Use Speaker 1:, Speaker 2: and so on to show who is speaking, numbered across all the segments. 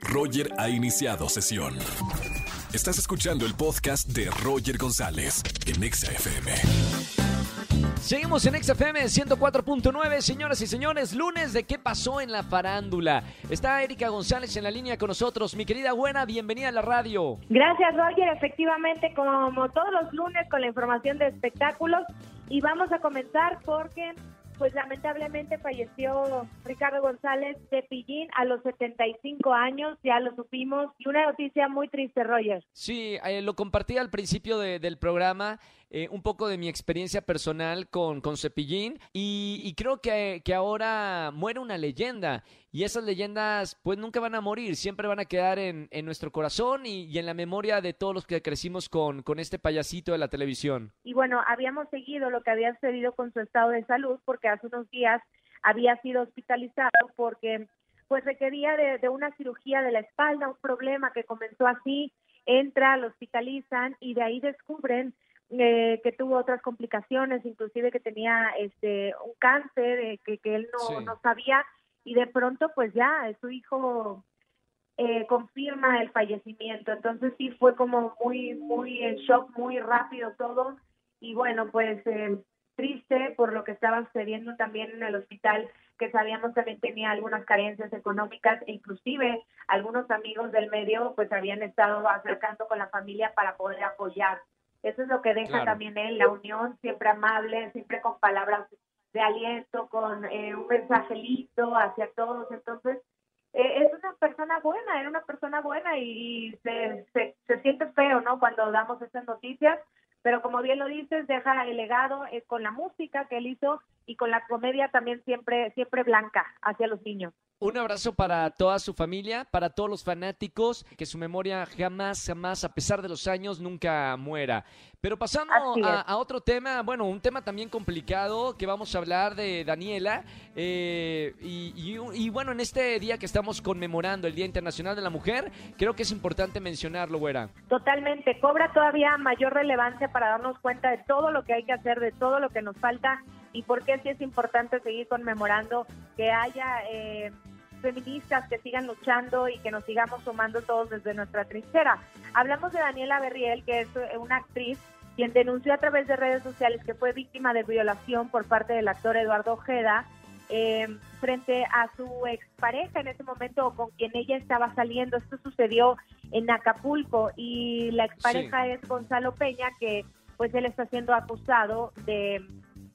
Speaker 1: Roger ha iniciado sesión. Estás escuchando el podcast de Roger González en Exa FM.
Speaker 2: Seguimos en XFM 104.9, señoras y señores, lunes de qué pasó en la farándula. Está Erika González en la línea con nosotros. Mi querida buena, bienvenida a la radio.
Speaker 3: Gracias, Roger. Efectivamente, como todos los lunes, con la información de espectáculos. Y vamos a comenzar porque pues lamentablemente falleció Ricardo González de Pillín a los 75 años, ya lo supimos, y una noticia muy triste, Roger.
Speaker 2: Sí, eh, lo compartí al principio del programa, eh, un poco de mi experiencia personal con, con Cepillín, y, creo que, que, ahora muere una leyenda, y esas leyendas pues nunca van a morir, siempre van a quedar en, en nuestro corazón y, y, en la memoria de todos los que crecimos con, con este payasito de la televisión.
Speaker 3: Y bueno, habíamos seguido lo que había sucedido con su estado de salud, porque hace unos días había sido hospitalizado porque pues requería de, una cirugía de la espalda, un problema que comenzó así, entra, lo hospitalizan y de ahí descubren eh, que tuvo otras complicaciones, inclusive que tenía este un cáncer eh, que, que él no, no sabía y de pronto pues ya su hijo eh, confirma el fallecimiento, entonces sí fue como muy muy en shock, muy rápido todo y bueno pues eh, triste por lo que estaba sucediendo también en el hospital, que sabíamos también tenía algunas carencias económicas e inclusive algunos amigos del medio pues habían estado acercando con la familia para poder apoyar. Eso es lo que deja también él, la unión, siempre amable, siempre con palabras de aliento, con eh, un mensaje listo hacia todos. Entonces, eh, es una persona buena, era una persona buena y, se, se, se siente feo, ¿no? Cuando damos estas noticias, pero como bien lo dices, deja el legado eh, con la música que él hizo y con la comedia también siempre, siempre blanca hacia los niños.
Speaker 2: Un abrazo para toda su familia, para todos los fanáticos, que su memoria jamás, jamás, a pesar de los años, nunca muera. Pero pasando a, otro tema, bueno, un tema también complicado que vamos a hablar de Daniela. Eh, y, bueno, en este día que estamos conmemorando el Día Internacional de la Mujer, creo que es importante mencionarlo, güera.
Speaker 3: Totalmente, cobra todavía mayor relevancia para darnos cuenta de todo lo que hay que hacer, de todo lo que nos falta y por qué sí es importante seguir conmemorando que haya eh, feministas que sigan luchando y que nos sigamos sumando todos desde nuestra trinchera. Hablamos de Daniela Berriel, que es eh, una actriz quien denunció a través de redes sociales que fue víctima de violación por parte del actor Eduardo Ojeda eh, frente a su expareja en ese momento con quien ella estaba saliendo. Esto sucedió en Acapulco y la expareja es Gonzalo Peña, que pues él está siendo acusado de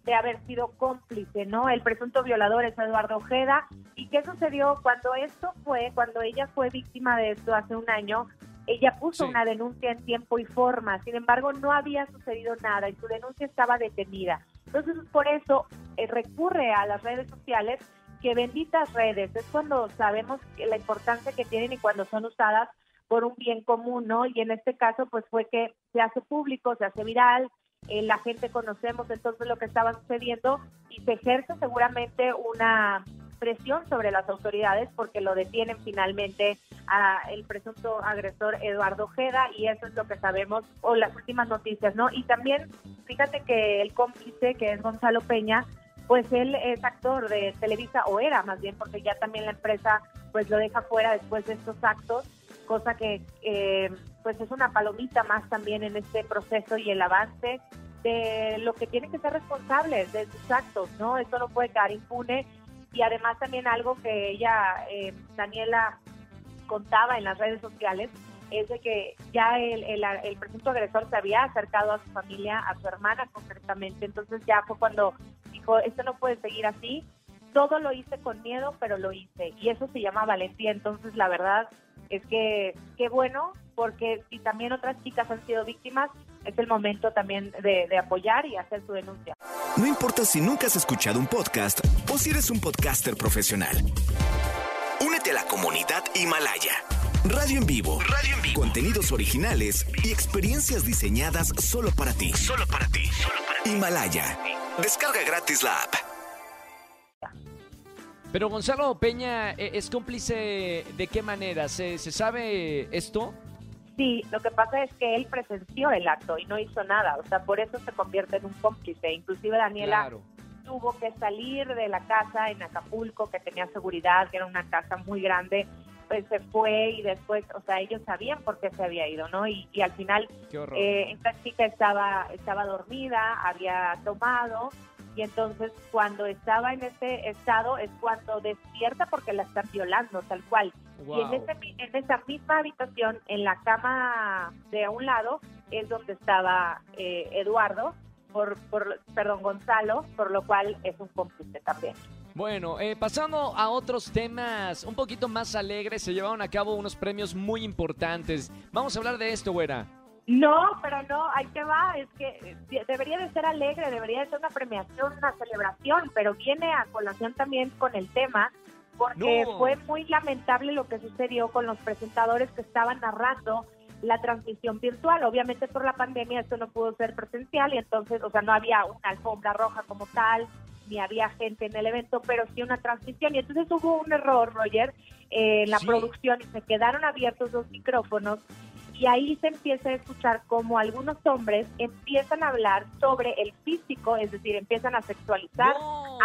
Speaker 3: de haber sido cómplice, ¿no? El presunto violador es Eduardo Ojeda. ¿Y qué sucedió cuando esto fue, cuando ella fue víctima de esto hace un año? Ella puso una denuncia en tiempo y forma, sin embargo no había sucedido nada y su denuncia estaba detenida. Entonces por eso eh, recurre a las redes sociales, que benditas redes, es cuando sabemos la importancia que tienen y cuando son usadas por un bien común, ¿no? Y en este caso pues fue que se hace público, se hace viral, eh, la gente conocemos entonces lo que estaba sucediendo y se ejerce seguramente una presión sobre las autoridades porque lo detienen finalmente a el presunto agresor Eduardo Ojeda y eso es lo que sabemos o las últimas noticias, ¿no? Y también fíjate que el cómplice que es Gonzalo Peña, pues él es actor de Televisa o era más bien porque ya también la empresa pues lo deja fuera después de estos actos, cosa que eh, pues es una palomita más también en este proceso y el avance de lo que tienen que ser responsables de sus actos, ¿no? Esto no puede quedar impune y además también algo que ella, eh, Daniela, contaba en las redes sociales es de que ya el, el, presunto agresor se había acercado a su familia, a su hermana concretamente, entonces ya fue cuando dijo, esto no puede seguir así, todo lo hice con miedo, pero lo hice, y eso se llama valentía, entonces la verdad es que qué bueno, porque si también otras chicas han sido víctimas, es el momento también de, de, apoyar y hacer su denuncia.
Speaker 1: No importa si nunca has escuchado un podcast o si eres un podcaster profesional. Únete a la comunidad Himalaya. Radio en vivo. Radio en vivo. Contenidos originales y experiencias diseñadas solo para ti. Solo para ti. Solo para ti. Himalaya. Descarga gratis la app.
Speaker 2: Pero Gonzalo Peña eh, es cómplice de qué manera? ¿Se, ¿Se, sabe esto?
Speaker 3: Sí, lo que pasa es que él presenció el acto y no hizo nada, o sea, por eso se convierte en un cómplice. Inclusive Daniela tuvo que salir de la casa en Acapulco, que tenía seguridad, que era una casa muy grande, pues, se fue y después, o sea, ellos sabían por qué se había ido, ¿no? Y, al final eh, esta chica estaba, estaba dormida, había tomado y entonces cuando estaba en ese estado es cuando despierta porque la están violando, tal cual. Y en, ese, en esa misma habitación, en la cama de un lado, es donde estaba eh, Eduardo, por, por, perdón, Gonzalo, por lo cual es un cómplice también.
Speaker 2: Bueno, eh, pasando a otros temas un poquito más alegres, se llevaron a cabo unos premios muy importantes. Vamos a hablar de esto, güera.
Speaker 3: No, pero no, ahí te va, es que eh, debería de ser alegre, debería de ser una premiación, una celebración, pero viene a colación también con el tema, porque fue muy lamentable lo que sucedió con los presentadores que estaban narrando la transmisión virtual. Obviamente por la pandemia esto no pudo ser presencial y entonces, o sea, no había una alfombra roja como tal, ni había gente en el evento, pero sí una transmisión. Y entonces hubo un error, Roger, en la producción y se quedaron abiertos los micrófonos y ahí se empieza a escuchar como algunos hombres empiezan a hablar sobre el físico, es decir, empiezan a sexualizar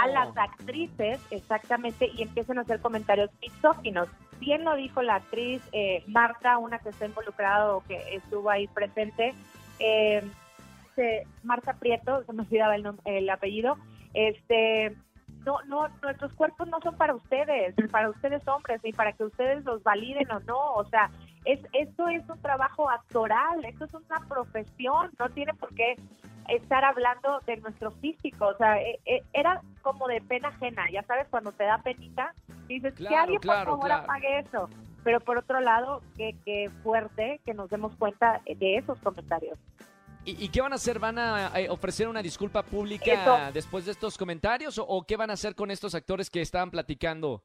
Speaker 3: a las actrices, exactamente, y empiezan a hacer comentarios misóginos. Bien lo dijo la actriz eh, Marta, una que está involucrada o que estuvo ahí presente, eh, Marta Prieto, se me olvidaba el, el apellido, este no, no, nuestros cuerpos no son para ustedes, para ustedes hombres, ni para que ustedes los validen o no, o sea, es, esto es un trabajo actoral, esto es una profesión, no tiene por qué estar hablando de nuestro físico, o sea, e, e, era como de pena ajena, ya sabes, cuando te da penita, dices, que alguien por favor apague eso, pero por otro lado, qué, qué fuerte que nos demos cuenta de esos comentarios.
Speaker 2: ¿Y, qué van a hacer? ¿Van a ofrecer una disculpa pública después de estos comentarios o, qué van a hacer con estos actores que estaban platicando?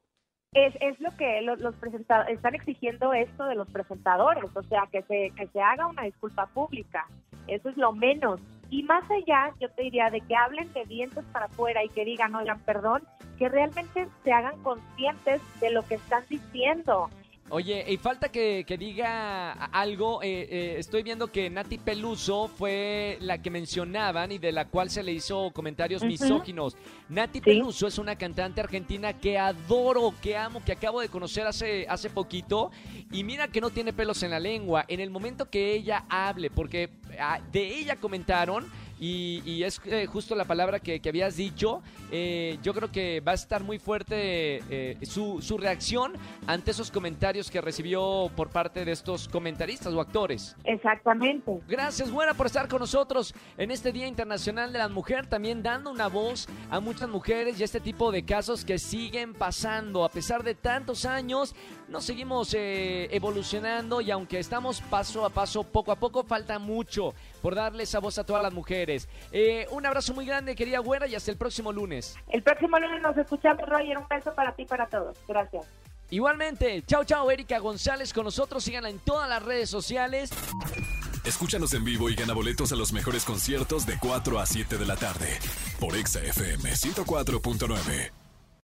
Speaker 3: Es, es lo que los, los presentadores están exigiendo esto de los presentadores, o sea, que se, que se haga una disculpa pública. Eso es lo menos. Y más allá, yo te diría, de que hablen de dientes para afuera y que digan, oigan, perdón, que realmente se hagan conscientes de lo que están diciendo.
Speaker 2: Oye, y falta que, diga algo. Eh, eh, estoy viendo que Nati Peluso fue la que mencionaban y de la cual se le hizo comentarios misóginos. Nati Peluso es una cantante argentina que adoro, que amo, que acabo de conocer hace, hace poquito. Y mira que no tiene pelos en la lengua. En el momento que ella hable, porque ah, de ella comentaron y, es eh, justo la palabra que, habías dicho. Eh, yo creo que va a estar muy fuerte eh, su, su, reacción ante esos comentarios que recibió por parte de estos comentaristas o actores.
Speaker 3: Exactamente.
Speaker 2: Gracias, buena, por estar con nosotros en este Día Internacional de la Mujer, también dando una voz a muchas mujeres y este tipo de casos que siguen pasando. A pesar de tantos años, nos seguimos evolucionando y aunque estamos paso a paso, poco a poco, falta mucho por darle esa voz a todas las mujeres. Eh, un abrazo muy grande, querida Güera, y hasta el próximo lunes.
Speaker 3: El próximo lunes nos escuchamos, Roger. Un beso para ti y para todos. Gracias.
Speaker 2: Igualmente, chao, chao, Erika González con nosotros. Síganla en todas las redes sociales.
Speaker 1: Escúchanos en vivo y gana boletos a los mejores conciertos de 4 a 7 de la tarde por Exa FM 104.9.